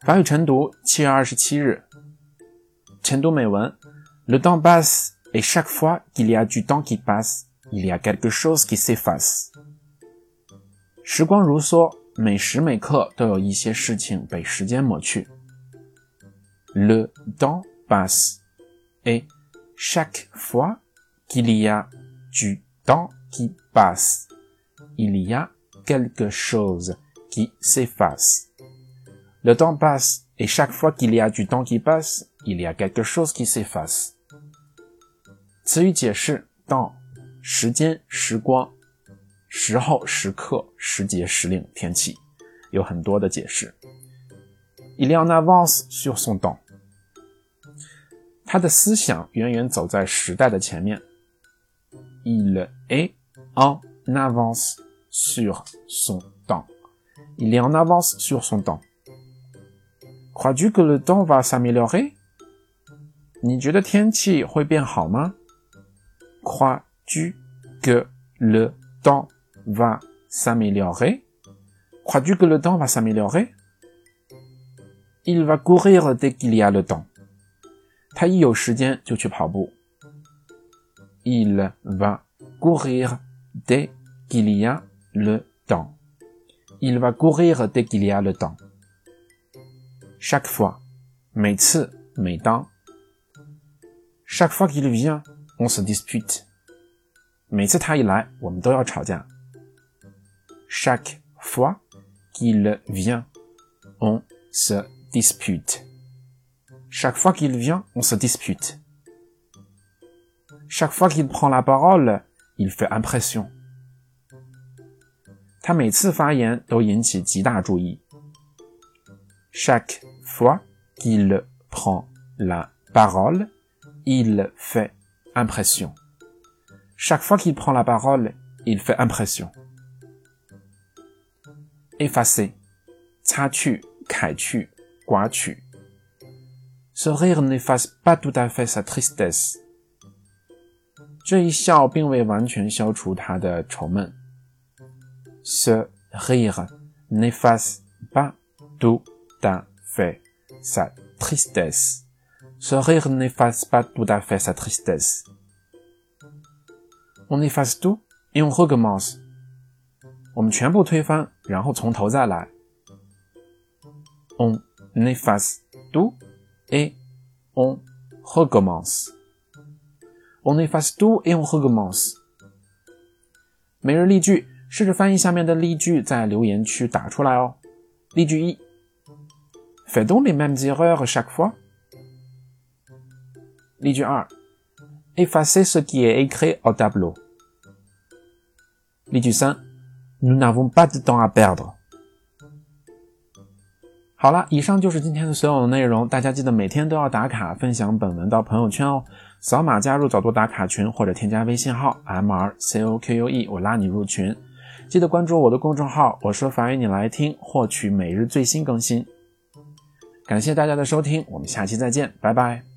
法语晨读七月二十七日，晨读美文：Le temps passe et chaque fois qu'il y a du temps qui passe, il y a quelque chose qui s'efface。时光如梭，每时每刻都有一些事情被时间抹去。Le temps passe et chaque fois qu'il y a du temps qui passe, il y a quelque chose qui s'efface. Le temps passe et chaque fois qu'il y a du temps qui passe, il y a quelque chose qui s'efface. 词语解释：到时间、时光、时候、时刻、时节、时令、天气，有很多的解释。Il y en avance sur son temps。他的思想远远走在时代的前面。Il est en avance sur son temps. Il est en avance sur son temps. Crois-tu que le temps va s'améliorer? 你觉得天气会变好吗？Crois-tu que le temps va s'améliorer? Crois-tu que le temps va s'améliorer? Il va courir dès qu'il y a le temps. 他一有时间就去跑步。Il va courir dès qu'il y a le temps. Il va courir dès qu'il y a le temps. Chaque fois, 每次，每当。Chaque fois qu'il vient, on se dispute. 每次他一来，我们都要吵架。Chaque fois qu'il vient, on se dispute. Chaque fois qu'il vient, on se dispute. Chaque fois qu'il prend la parole, il fait impression. 他每次发言都引起极大注意。Chaque fois qu'il prend la parole, il fait impression. Chaque fois qu'il prend la parole, il fait impression. Effacer, 擦去、揩去、刮去。Ce rire n'efface pas tout à fait sa tristesse. 这一笑并未完全消除他的愁闷。Ce rire n'efface pas tout à fait sa tristesse. Ce rire n'efface pas tout à fait sa tristesse. On efface tout et on recommence. 我们全部推翻，然后从头再来。On efface tout et on recommence. On efface tout et on recommence. 每日例句，试着翻译下面的例句，在留言区打出来哦。例句一 ：Fais-t-on les mêmes erreurs chaque fois？例句二：Effacez ce qui est écrit au tableau。例句三：Nous n'avons pas de temps à perdre。好了，以上就是今天的所有的内容。大家记得每天都要打卡分享本文到朋友圈哦。扫码加入早读打卡群，或者添加微信号 m r c o q u e，我拉你入群。记得关注我的公众号，我说法语你来听，获取每日最新更新。感谢大家的收听，我们下期再见，拜拜。